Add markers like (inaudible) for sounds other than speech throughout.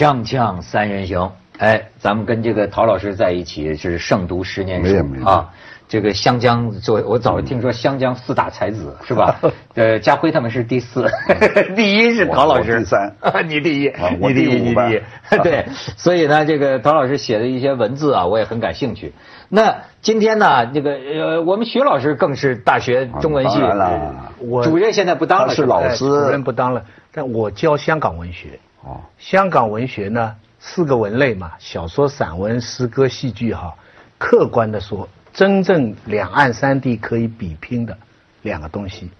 锵锵三人行，哎，咱们跟这个陶老师在一起是胜读十年书啊。这个湘江作为我早听说湘江四大才子是吧？(laughs) 呃，家辉他们是第四，(laughs) 第一是陶老师，第三，(laughs) 你第一，你第一，你第一。对，所以呢，这个陶老师写的一些文字啊，我也很感兴趣。那今天呢，这个呃，我们徐老师更是大学中文系主任，现在不当了，是老师，主任不当了，但我教香港文学。哦，香港文学呢，四个文类嘛，小说、散文、诗歌、戏剧，哈，客观的说，真正两岸三地可以比拼的两个东西，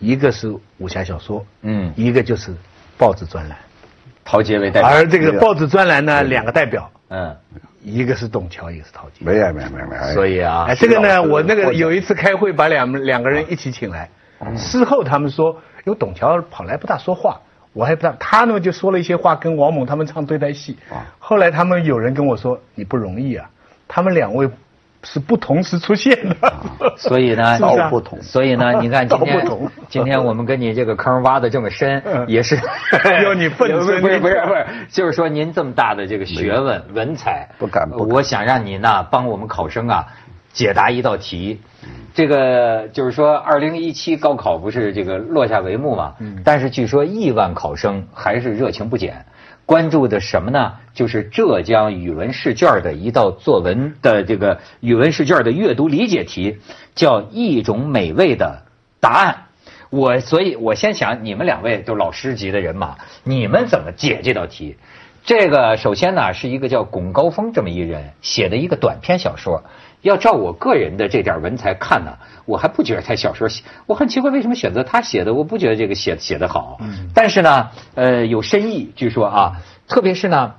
一个是武侠小说，嗯，一个就是报纸专栏，陶杰为代表，而这个报纸专栏呢，两个代表，嗯，一个是董桥，一个是陶杰，没有没有没有没有，所以啊，这个呢，我那个有一次开会，把两两个人一起请来，事后他们说，因为董桥跑来不大说话。我还不知道，他呢就说了一些话，跟王猛他们唱对台戏。啊，后来他们有人跟我说：“你不容易啊，他们两位是不同时出现的。” (laughs) 所以呢，道不同。所以呢，(laughs) 你看今天今天我们跟你这个坑挖的这么深，(laughs) 也是要你奋不是不是不是，就是说您这么大的这个学问文采，不敢不，我想让你呢帮我们考生啊解答一道题。这个就是说，二零一七高考不是这个落下帷幕嘛？嗯。但是据说亿万考生还是热情不减，关注的什么呢？就是浙江语文试卷的一道作文的这个语文试卷的阅读理解题，叫“一种美味的答案”。我所以，我先想你们两位都老师级的人马，你们怎么解这道题？这个首先呢，是一个叫龚高峰这么一人写的一个短篇小说。要照我个人的这点文采看呢，我还不觉得他小说写，我很奇怪为什么选择他写的，我不觉得这个写写的好。嗯。但是呢，呃，有深意，据说啊，特别是呢，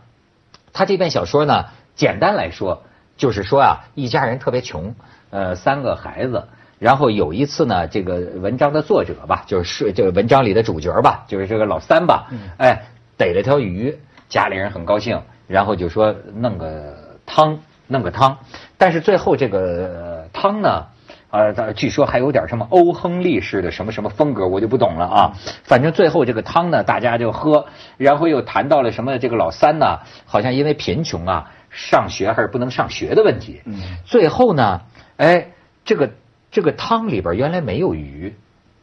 他这篇小说呢，简单来说就是说啊，一家人特别穷，呃，三个孩子，然后有一次呢，这个文章的作者吧，就是这个文章里的主角吧，就是这个老三吧，哎，逮了条鱼，家里人很高兴，然后就说弄个汤。弄个汤，但是最后这个汤呢，呃，据说还有点什么欧亨利式的什么什么风格，我就不懂了啊。反正最后这个汤呢，大家就喝，然后又谈到了什么这个老三呢，好像因为贫穷啊，上学还是不能上学的问题。嗯。最后呢，哎，这个这个汤里边原来没有鱼，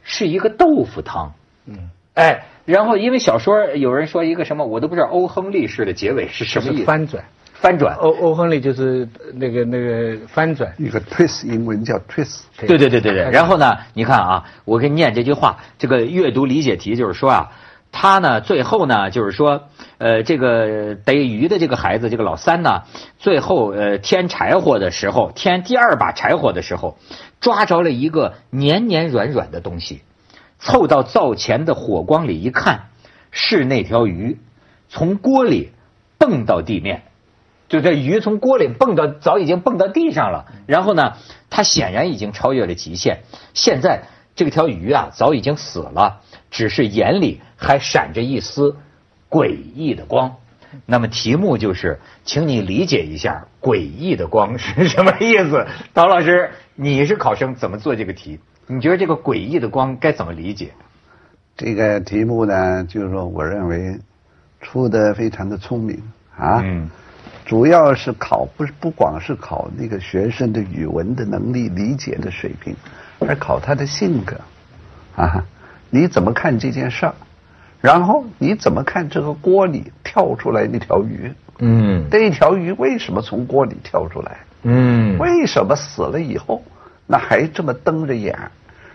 是一个豆腐汤。嗯。哎，然后因为小说有人说一个什么，我都不知道欧亨利式的结尾是什么意思。翻转。翻转，欧欧亨利就是那个那个翻转，一个 twist，英文叫 twist。对对对对对。然后呢，你看啊，我给你念这句话，这个阅读理解题就是说啊，他呢最后呢就是说，呃，这个逮鱼的这个孩子，这个老三呢，最后呃添柴火的时候，添第二把柴火的时候，抓着了一个黏黏软软的东西，凑到灶前的火光里一看，是那条鱼，从锅里蹦到地面。就这鱼从锅里蹦到，早已经蹦到地上了。然后呢，它显然已经超越了极限。现在这条鱼啊，早已经死了，只是眼里还闪着一丝诡异的光。那么题目就是，请你理解一下“诡异的光”是什么意思。陶老师，你是考生，怎么做这个题？你觉得这个诡异的光该怎么理解？这个题目呢，就是说，我认为出的非常的聪明啊。嗯。主要是考不不光是考那个学生的语文的能力、理解的水平，而考他的性格啊！你怎么看这件事儿？然后你怎么看这个锅里跳出来那条鱼？嗯，那条鱼为什么从锅里跳出来？嗯，为什么死了以后那还这么瞪着眼？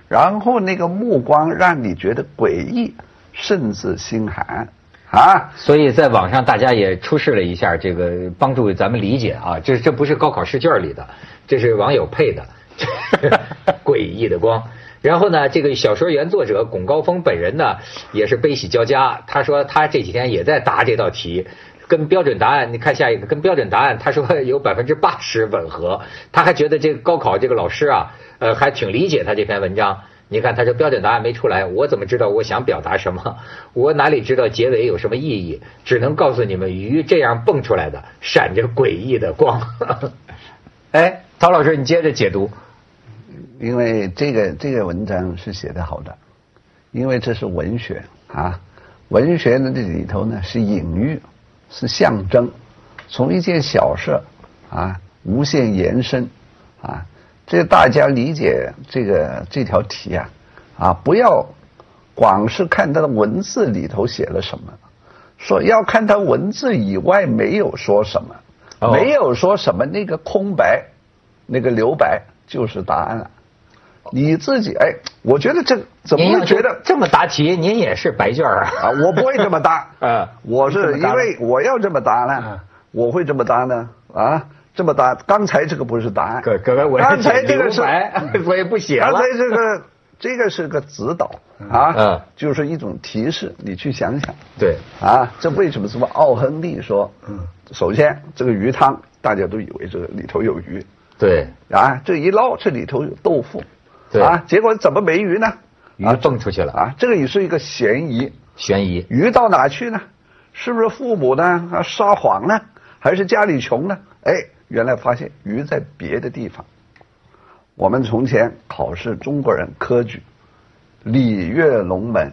然后那个目光让你觉得诡异，甚至心寒。啊，所以在网上大家也出示了一下这个帮助咱们理解啊，这这不是高考试卷里的，这是网友配的，(laughs) 诡异的光。然后呢，这个小说原作者龚高峰本人呢也是悲喜交加，他说他这几天也在答这道题，跟标准答案，你看下一个跟标准答案，他说 (laughs) 有百分之八十吻合，他还觉得这个高考这个老师啊，呃还挺理解他这篇文章。你看，他说标准答案没出来，我怎么知道我想表达什么？我哪里知道结尾有什么意义？只能告诉你们，鱼这样蹦出来的，闪着诡异的光。(laughs) 哎，陶老师，你接着解读。因为这个这个文章是写的好的，因为这是文学啊，文学的这里头呢是隐喻，是象征，从一件小事啊无限延伸啊，这大家理解这个这条题啊啊，不要光是看它的文字里头写了什么，说要看它文字以外没有说什么，没有说什么那个空白，那个留白就是答案了。你自己哎，我觉得这怎么会觉得这么答题？您也是白卷啊？啊，我不会这么答。(laughs) 啊，我是因为我要这么答呢，我会这么答呢。啊，这么答，刚才这个不是答案。哥，哥哥，我刚才这个是，(laughs) 我也不写了。刚才这个这个是个指导啊，就是一种提示，你去想想。对。啊，这为什么什么奥亨利说？嗯。首先，这个鱼汤大家都以为这个里头有鱼。对。啊，这一捞，这里头有豆腐。对啊，结果怎么没鱼呢？鱼蹦出去了啊！这个也是一个嫌疑。嫌疑。鱼到哪去呢？是不是父母呢？啊，撒谎呢？还是家里穷呢？哎，原来发现鱼在别的地方。我们从前考试，中国人科举，鲤跃龙门，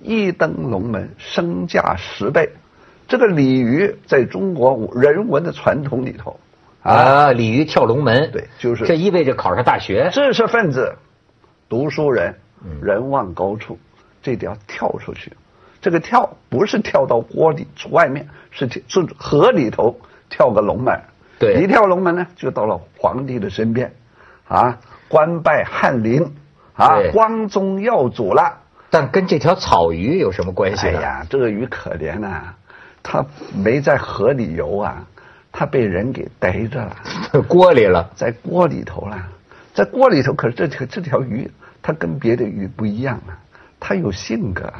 一登龙门，身价十倍。这个鲤鱼在中国人文的传统里头，啊，鲤鱼跳龙门，对，就是这意味着考上大学，知识分子。读书人，人往高处，这得要跳出去。这个跳不是跳到锅里外面，是是河里头跳个龙门。对，一跳龙门呢，就到了皇帝的身边，啊，官拜翰林，啊，光宗耀祖了。但跟这条草鱼有什么关系？哎呀，这个鱼可怜呐，它没在河里游啊，它被人给逮着了，在 (laughs) 锅里了，在锅里头了。在锅里头，可是这条这条鱼，它跟别的鱼不一样啊，它有性格。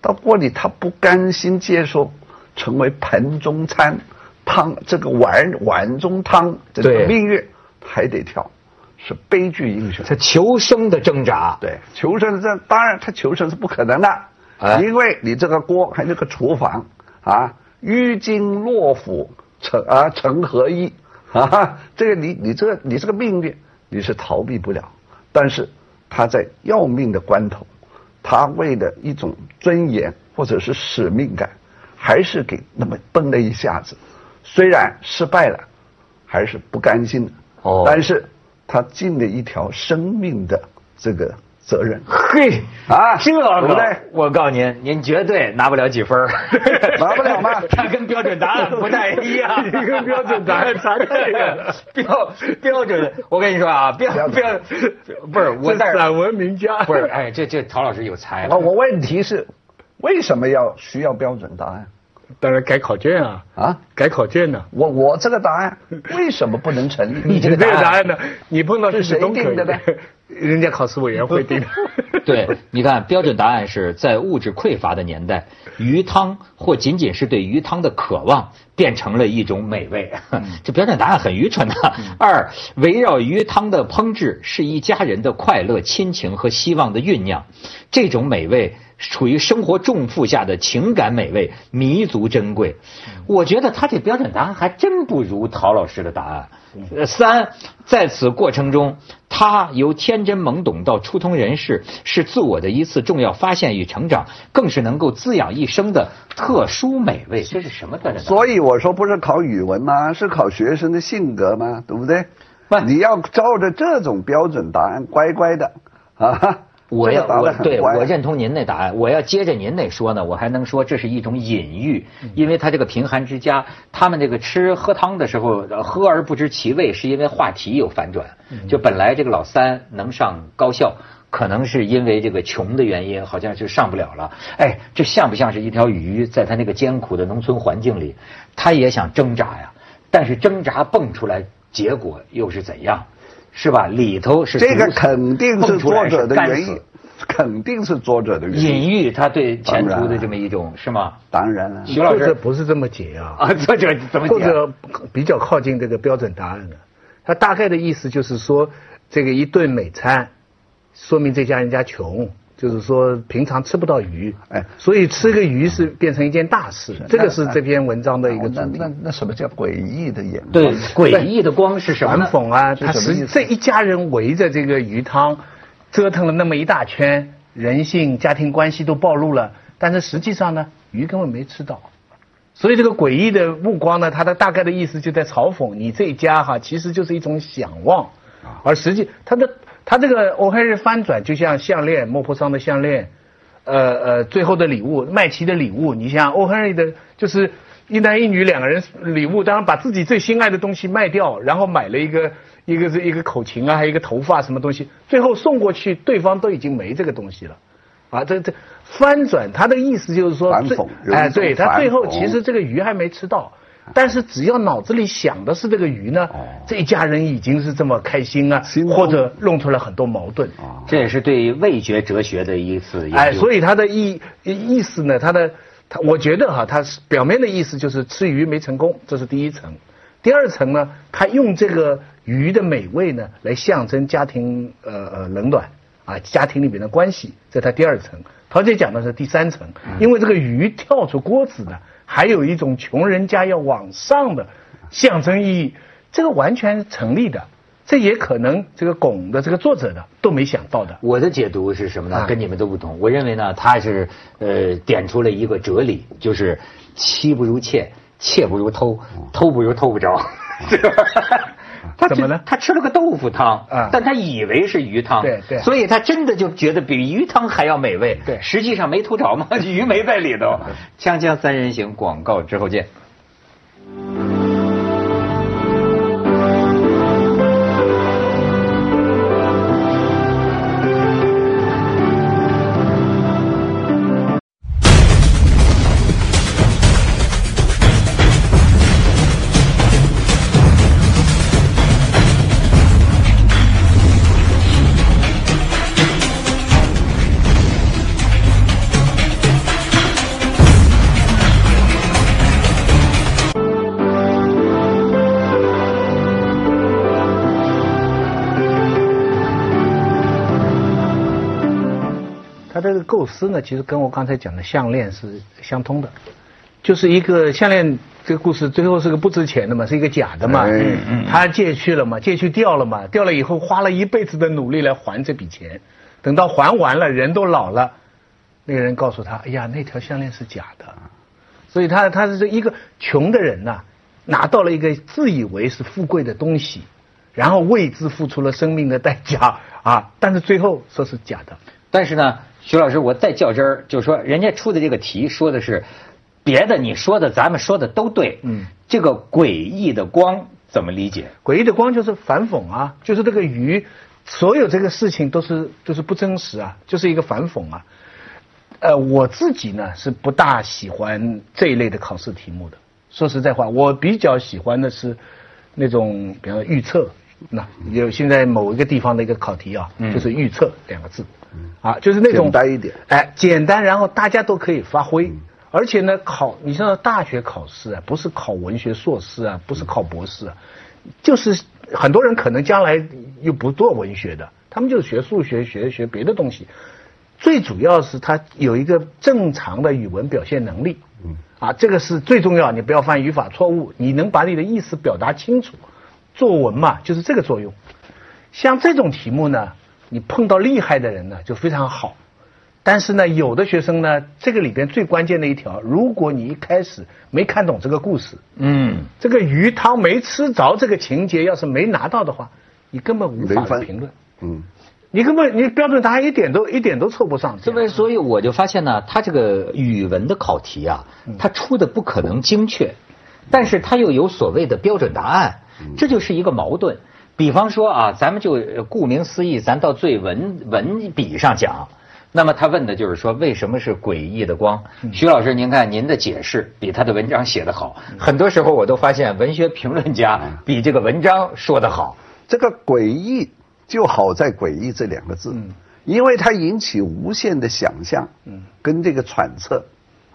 到锅里，它不甘心接受成为盆中餐，汤这个碗碗中汤这个命运，还得跳，是悲剧英雄。他求生的挣扎，对，求生的挣当然他求生是不可能的，因为你这个锅还有个厨房啊，淤金落釜成啊成何意 (laughs) 啊？这个你你这个你这个命运。你是逃避不了，但是他在要命的关头，他为了一种尊严或者是使命感，还是给那么崩了一下子，虽然失败了，还是不甘心的。哦，但是他尽了一条生命的这个。责任嘿啊，这个我告诉您，您绝对拿不了几分 (laughs) 拿不了吗？(laughs) 他跟标准答案不太一样，(laughs) 跟标准答案差太远。标标准，我跟你说啊，标标不是我散文名家，不是哎，这这陶老师有才。我问题是，为什么要需要标准答案？当然改考卷啊啊，改考卷呢。我我这个答案为什么不能成 (laughs) 立？你这个答案呢？你碰到是谁定的呢？(laughs) 人家考试委员会定的。(laughs) 对，你看标准答案是在物质匮乏的年代，鱼汤或仅仅是对鱼汤的渴望，变成了一种美味。这标准答案很愚蠢的。二，围绕鱼汤的烹制是一家人的快乐、亲情和希望的酝酿，这种美味。处于生活重负下的情感美味弥足珍贵，我觉得他这标准答案还真不如陶老师的答案。三，在此过程中，他由天真懵懂到初通人事，是自我的一次重要发现与成长，更是能够滋养一生的特殊美味。这是什么标准？所以我说不是考语文吗？是考学生的性格吗？对不对？不，你要照着这种标准答案乖乖的啊。我要我对我认同您那答案。我要接着您那说呢，我还能说这是一种隐喻，因为他这个贫寒之家，他们这个吃喝汤的时候喝而不知其味，是因为话题有反转。就本来这个老三能上高校，可能是因为这个穷的原因，好像就上不了了。哎，这像不像是一条鱼，在他那个艰苦的农村环境里，他也想挣扎呀，但是挣扎蹦出来，结果又是怎样？是吧？里头是这个肯定是作者的原因，肯定是作者的原因。隐喻他对前途的这么一种是吗？当然了，徐老师不是这么解啊。啊，作者怎么解？或者比较靠近这个标准答案的，他大概的意思就是说，这个一顿美餐，说明这家人家穷。就是说，平常吃不到鱼，哎，所以吃个鱼是变成一件大事。这个是这篇文章的一个主题。那那那什么叫诡异的眼光？对，诡异的光是什么？反讽啊！他实这一家人围着这个鱼汤，折腾了那么一大圈，人性、家庭关系都暴露了。但是实际上呢，鱼根本没吃到，所以这个诡异的目光呢，它的大概的意思就在嘲讽你这一家哈，其实就是一种想望，而实际它的它这个欧黑日翻转就像项链，莫泊桑的项链，呃呃，最后的礼物，麦琪的礼物，你像欧黑日的，就是一男一女两个人礼物，当然把自己最心爱的东西卖掉，然后买了一个一个是一个口琴啊，还有一个头发什么东西，最后送过去，对方都已经没这个东西了。啊，这这翻转，他的意思就是说，哎，对他最后其实这个鱼还没吃到，但是只要脑子里想的是这个鱼呢，这一家人已经是这么开心啊，或者弄出来很多矛盾。这也是对味觉哲学的一次。哎，所以他的意意思呢，他的他，我觉得哈，他是表面的意思就是吃鱼没成功，这是第一层。第二层呢，他用这个鱼的美味呢，来象征家庭呃呃冷暖。啊，家庭里面的关系，在他第二层。陶姐讲的是第三层，因为这个鱼跳出锅子呢，还有一种穷人家要往上的象征意义，这个完全成立的。这也可能这个拱的这个作者的都没想到的。我的解读是什么呢？跟你们都不同。我认为呢，他是呃点出了一个哲理，就是妻不如妾，妾不如偷，偷不如偷不着，(laughs) (laughs) (laughs) 对吧？他怎么呢？他吃了个豆腐汤，但他以为是鱼汤，对对，所以他真的就觉得比鱼汤还要美味。对，实际上没吐着嘛，(laughs) 鱼没在里头。(laughs) 锵锵三人行，广告之后见。构思呢，其实跟我刚才讲的项链是相通的，就是一个项链。这个故事最后是个不值钱的嘛，是一个假的嘛。嗯嗯。他借去了嘛，借去掉了嘛，掉了以后花了一辈子的努力来还这笔钱，等到还完了，人都老了，那个人告诉他：“哎呀，那条项链是假的。”所以他他是一个穷的人呐，拿到了一个自以为是富贵的东西，然后为之付出了生命的代价啊，但是最后说是假的。但是呢。徐老师，我再较真儿，就是说，人家出的这个题说的是别的，你说的咱们说的都对。嗯，这个诡异的光怎么理解？诡异的光就是反讽啊，就是这个鱼，所有这个事情都是都是不真实啊，就是一个反讽啊。呃，我自己呢是不大喜欢这一类的考试题目的。说实在话，我比较喜欢的是那种，比方说预测。那有现在某一个地方的一个考题啊，就是预测两个字。啊，就是那种简单一点，哎，简单，然后大家都可以发挥，而且呢，考你像大学考试啊，不是考文学硕士啊，不是考博士啊，就是很多人可能将来又不做文学的，他们就是学数学，学学别的东西，最主要是他有一个正常的语文表现能力，嗯，啊，这个是最重要，你不要犯语法错误，你能把你的意思表达清楚，作文嘛，就是这个作用，像这种题目呢。你碰到厉害的人呢，就非常好。但是呢，有的学生呢，这个里边最关键的一条，如果你一开始没看懂这个故事，嗯，这个鱼汤没吃着，这个情节要是没拿到的话，你根本无法评论。嗯，你根本你标准答案一点都一点都凑不上。这么，所以我就发现呢，他这个语文的考题啊，他出的不可能精确，但是他又有所谓的标准答案，这就是一个矛盾。比方说啊，咱们就顾名思义，咱到最文文笔上讲，那么他问的就是说，为什么是诡异的光？徐老师，您看您的解释比他的文章写得好。很多时候我都发现，文学评论家比这个文章说得好。这个诡异就好在“诡异”这两个字，因为它引起无限的想象，跟这个揣测，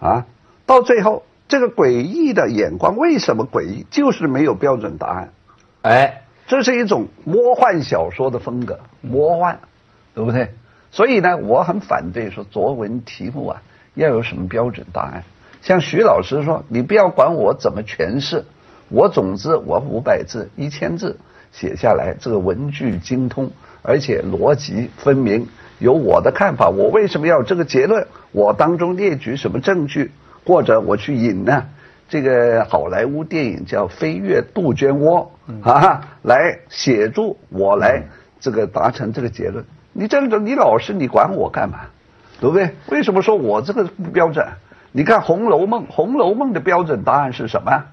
啊，到最后这个诡异的眼光为什么诡异？就是没有标准答案。哎。这是一种魔幻小说的风格，魔幻，对不对？所以呢，我很反对说作文题目啊要有什么标准答案。像徐老师说，你不要管我怎么诠释，我总之我五百字、一千字写下来，这个文句精通，而且逻辑分明，有我的看法。我为什么要这个结论？我当中列举什么证据，或者我去引呢？这个好莱坞电影叫《飞越杜鹃窝》啊，来协助我来这个达成这个结论。你这个你老师，你管我干嘛？对不对？为什么说我这个不标准？你看《红楼梦》，《红楼梦》的标准答案是什么？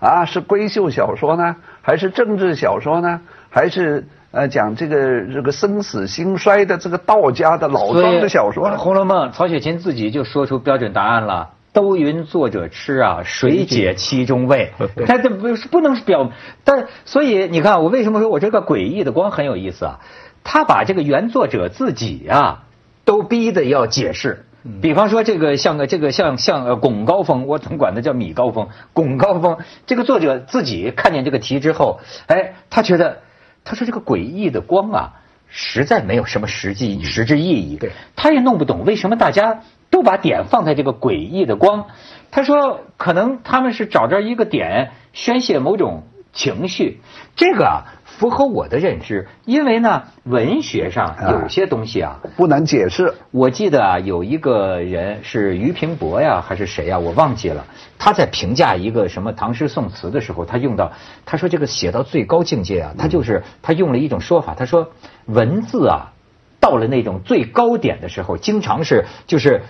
啊，是闺秀小说呢，还是政治小说呢？还是呃讲这个这个生死兴衰的这个道家的老庄的小说？《红楼梦》，曹雪芹自己就说出标准答案了。都云作者痴啊，谁解其中味？他这不不能表，但所以你看，我为什么说我这个诡异的光很有意思啊？他把这个原作者自己啊，都逼得要解释。比方说这个像个这个像像呃巩高峰，我总管他叫米高峰。巩高峰这个作者自己看见这个题之后，哎，他觉得他说这个诡异的光啊，实在没有什么实际实质意义。对，他也弄不懂为什么大家。都把点放在这个诡异的光，他说可能他们是找着一个点宣泄某种情绪，这个啊符合我的认知，因为呢文学上有些东西啊不难解释。我记得啊有一个人是俞平伯呀还是谁呀我忘记了，他在评价一个什么唐诗宋词的时候，他用到他说这个写到最高境界啊，他就是他用了一种说法，他说文字啊到了那种最高点的时候，经常是就是。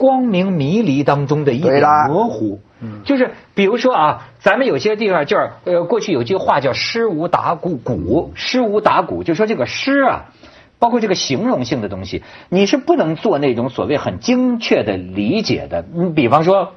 光明迷离当中的一点模糊，嗯，就是比如说啊，咱们有些地方就是呃，过去有句话叫“诗无打鼓”，鼓诗无打鼓，就说这个诗啊，包括这个形容性的东西，你是不能做那种所谓很精确的理解的。你比方说，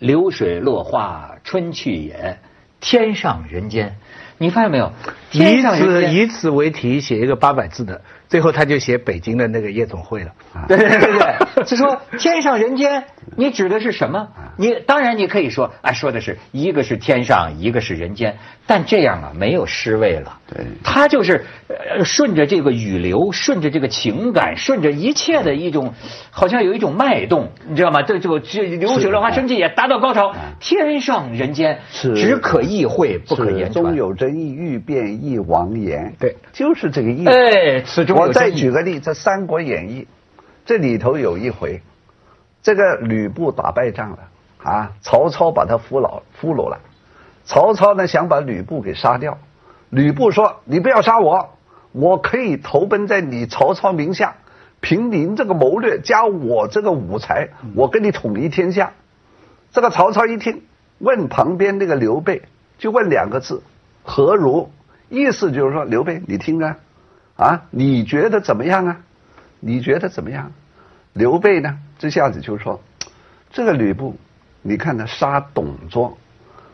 流水落花春去也，天上人间，你发现没有？以此以此为题写一个八百字的。最后他就写北京的那个夜总会了，对对对对，(laughs) 就说天上人间，你指的是什么？你当然你可以说，哎，说的是一个是天上，一个是人间，但这样啊没有诗味了。对，他就是顺着这个语流，顺着这个情感，顺着一切的一种，好像有一种脉动，你知道吗？这就这流水落花生气也达到高潮，天上人间只可意会不可言传。中有真意，欲辨亦亡言。对，就是这个意思。哎，此中。我再举个例，这《三国演义》这里头有一回，这个吕布打败仗了啊，曹操把他俘虏俘虏了，曹操呢想把吕布给杀掉，吕布说：“你不要杀我，我可以投奔在你曹操名下，凭您这个谋略加我这个武才，我跟你统一天下。”这个曹操一听，问旁边那个刘备，就问两个字：“何如？”意思就是说，刘备，你听着。啊，你觉得怎么样啊？你觉得怎么样？刘备呢？这下子就说，这个吕布，你看他杀董卓，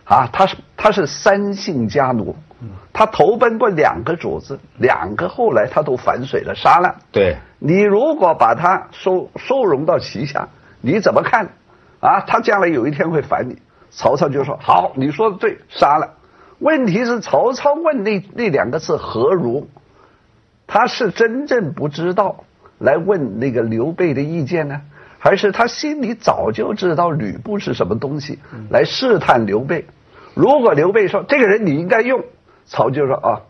啊，他是他是三姓家奴，他投奔过两个主子，两个后来他都反水了，杀了。对，你如果把他收收容到旗下，你怎么看？啊，他将来有一天会反你。曹操就说：好，你说的对，杀了。问题是曹操问那那两个字何如？他是真正不知道来问那个刘备的意见呢，还是他心里早就知道吕布是什么东西来试探刘备？如果刘备说这个人你应该用，曹就说啊，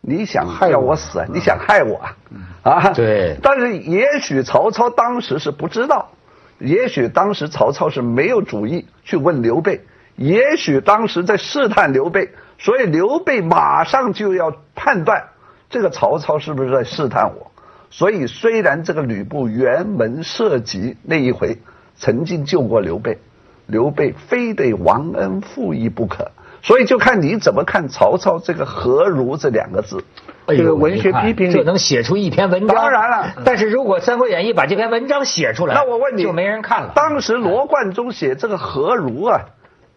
你想害我死，你想害我啊？啊，对。但是也许曹操当时是不知道，也许当时曹操是没有主意去问刘备，也许当时在试探刘备，所以刘备马上就要判断。这个曹操是不是在试探我？所以虽然这个吕布辕门射戟那一回曾经救过刘备，刘备非得忘恩负义不可。所以就看你怎么看曹操这个何如这两个字。这个文学批评就能写出一篇文章。当然了，但是如果《三国演义》把这篇文章写出来，那我问你就没人看了。当时罗贯中写这个何如啊，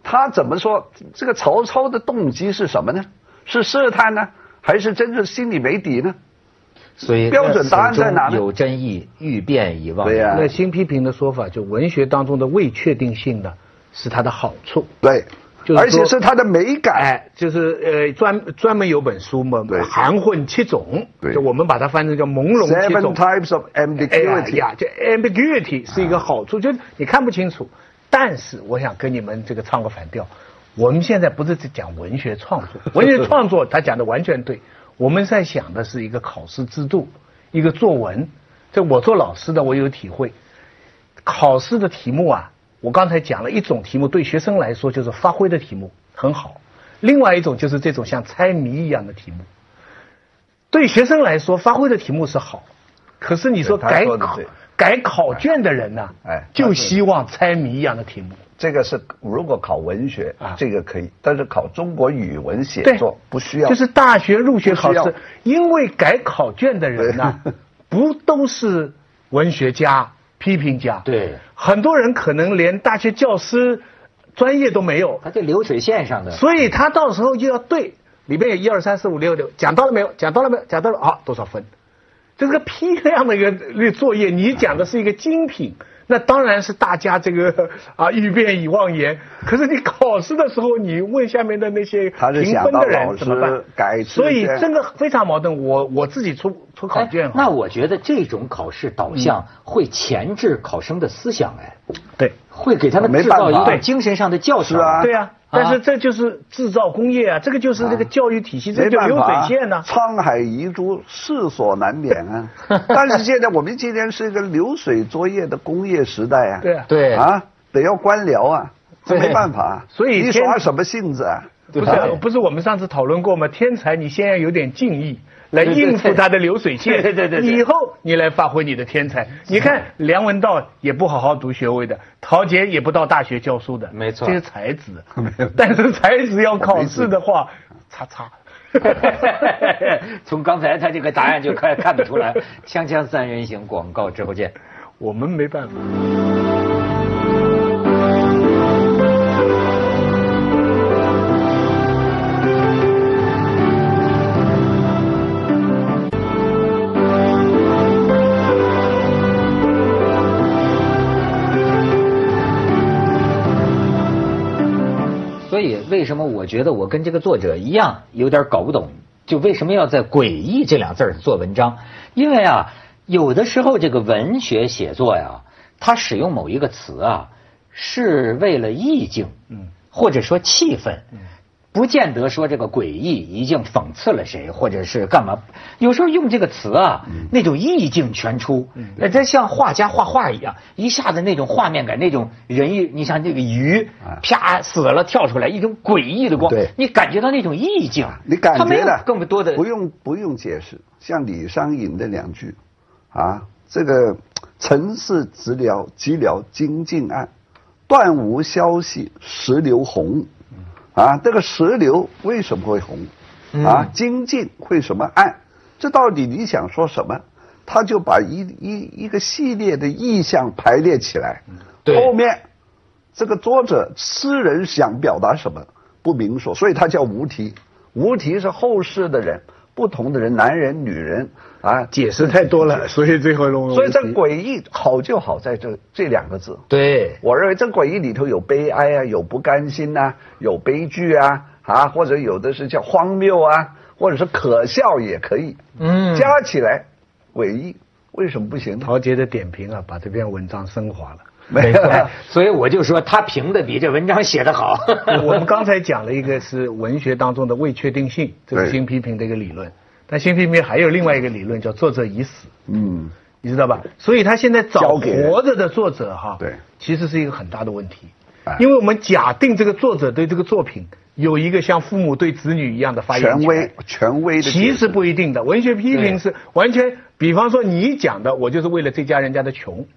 他怎么说？这个曹操的动机是什么呢？是试探呢？还是真正心里没底呢？所以标准答案在哪呢？有争议，欲辩已忘。对呀。那新批评的说法，就文学当中的未确定性呢，是它的好处。对，而且是它的美感。哎，就是呃，专专门有本书嘛，含混七种。对。就我们把它翻成叫朦胧七种。Seven types of ambiguity。呀，这 ambiguity 是一个好处，就是你看不清楚。但是我想跟你们这个唱个反调。我们现在不是在讲文学创作，(laughs) 文学创作他讲的完全对。我们在想的是一个考试制度，一个作文。这我做老师的，我有体会。考试的题目啊，我刚才讲了一种题目，对学生来说就是发挥的题目很好；另外一种就是这种像猜谜一样的题目。对学生来说，发挥的题目是好，可是你说改考改考卷的人呢？哎，就希望猜谜一样的题目。这个是如果考文学啊，这个可以；但是考中国语文写作不需要。就是大学入学考试，因为改考卷的人呢，(laughs) 不都是文学家、批评家？对，很多人可能连大学教师专业都没有，他在流水线上的，所以他到时候就要对里边有一二三四五六六，讲到了没有？讲到了没有？讲到了好，多少分？这个批量的一个那作业，你讲的是一个精品。那当然是大家这个 (laughs) 啊欲辩已忘言。可是你考试的时候，你问下面的那些评分的人怎么办？所以这个非常矛盾。我我自己出出考卷，那我觉得这种考试导向会钳制考生的思想，哎，对，会给他们制造一个精神上的教训啊，对呀。但是这就是制造工业啊，这个就是这个教育体系，这就流水线呢。沧海遗珠，世所难免啊。(laughs) 但是现在我们今天是一个流水作业的工业时代啊。对啊。对啊，得要官僚啊，这没办法。所以你耍什么性子啊？不是不是，我们上次讨论过吗？天才，你先要有点敬意。来应付他的流水线，(laughs) 对对对，以后你来发挥你的天才。你看梁文道也不好好读学位的，陶杰也不到大学教书的，没错，这些才子。但是才子要考试的话，叉叉。(laughs) 从刚才他这个答案就看看得出来，(laughs) 锵锵三人行广告直播间，我们没办法。为什么我觉得我跟这个作者一样有点搞不懂？就为什么要在“诡异”这两字儿做文章？因为啊，有的时候这个文学写作呀，它使用某一个词啊，是为了意境，嗯，或者说气氛，嗯。不见得说这个诡异已经讽刺了谁，或者是干嘛？有时候用这个词啊，那种意境全出，那这像画家画画一样，一下子那种画面感，那种人意。你像这个鱼，啪死了跳出来，一种诡异的光，你感觉到那种意境。你感觉到更多的不用不用解释，像李商隐的两句啊，这个尘世寂寥寂寥金镜暗，断无消息石榴红。啊，这个石榴为什么会红？啊，金镜会什么暗？这到底你想说什么？他就把一一一个系列的意象排列起来。后面这个作者诗人想表达什么不明说，所以他叫无题。无题是后世的人。不同的人，男人、女人啊，解释太多了，所以最后弄。所以这诡异好就好在这这两个字。对，我认为这诡异里头有悲哀啊，有不甘心呐，有悲剧啊，啊，或者有的是叫荒谬啊，或者是可笑也可以。嗯，加起来诡异，为什么不行？陶杰的点评啊，把这篇文章升华了。(laughs) 没有，所以我就说他评的比这文章写的好。我们 (laughs) 刚才讲了一个是文学当中的未确定性，这是新批评的一个理论。但新批评还有另外一个理论叫作者已死。嗯，你知道吧？所以他现在找活着的作者哈，对，其实是一个很大的问题。因为我们假定这个作者对这个作品有一个像父母对子女一样的发言权威，权威的。其实不一定的，文学批评是完全，比方说你讲的，我就是为了这家人家的穷，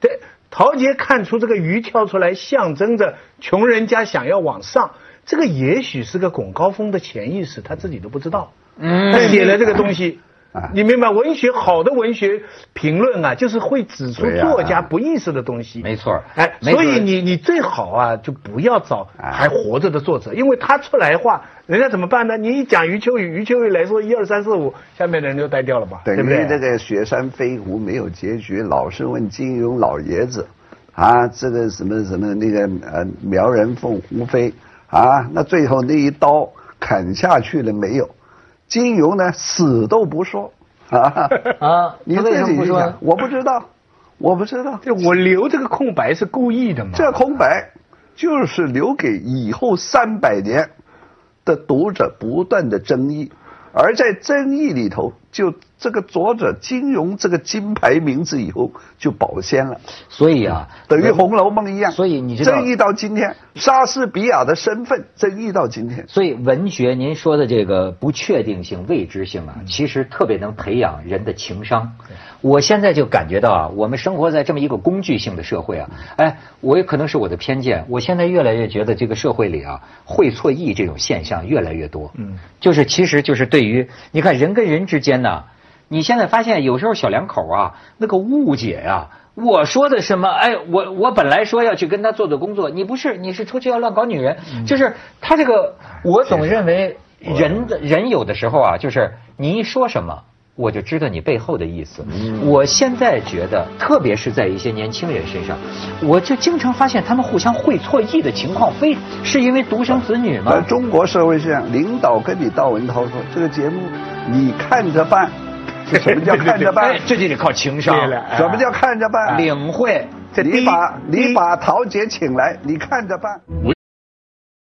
对。陶杰看出这个鱼跳出来，象征着穷人家想要往上，这个也许是个拱高峰的潜意识，他自己都不知道。嗯，他写了这个东西。你明白文学好的文学评论啊，就是会指出作家不意识的东西。没错，哎，所以你你最好啊，就不要找还活着的作者，因为他出来话，人家怎么办呢？你一讲余秋雨，余秋雨来说一二三四五，下面的人就呆掉了吧？对不对？这个雪山飞狐没有结局，老是问金庸老爷子，啊，这个什么什么那个呃苗人凤胡飞啊，那最后那一刀砍下去了没有？金庸呢，死都不说啊啊！(laughs) 你为什么不说？我不知道，我不知道。就我留这个空白是故意的嘛？这空白就是留给以后三百年的读者不断的争议，而在争议里头就这个作者金庸这个金牌名字以后就保鲜了。所以啊，等于《红楼梦》一样。所以你知道，争议到今天，莎士比亚的身份争议到今天。所以文学，您说的这个不确定性、未知性啊，其实特别能培养人的情商。我现在就感觉到啊，我们生活在这么一个工具性的社会啊，哎，我也可能是我的偏见，我现在越来越觉得这个社会里啊，会错意这种现象越来越多。嗯，就是其实就是对于你看人跟人之间呢，你现在发现有时候小两口啊，那个误解呀，我说的什么？哎，我我本来说要去跟他做做工作，你不是，你是出去要乱搞女人，就是他这个，我总认为人的人有的时候啊，就是你一说什么。我就知道你背后的意思。我现在觉得，特别是在一些年轻人身上，我就经常发现他们互相会错意的情况，非是因为独生子女吗？在中国社会是这样，领导跟你道文涛说：“这个节目你看着办。”什么叫看着办？(laughs) 这就得靠情商。什么叫看着办？领会。你把你把陶姐请来，你看着办。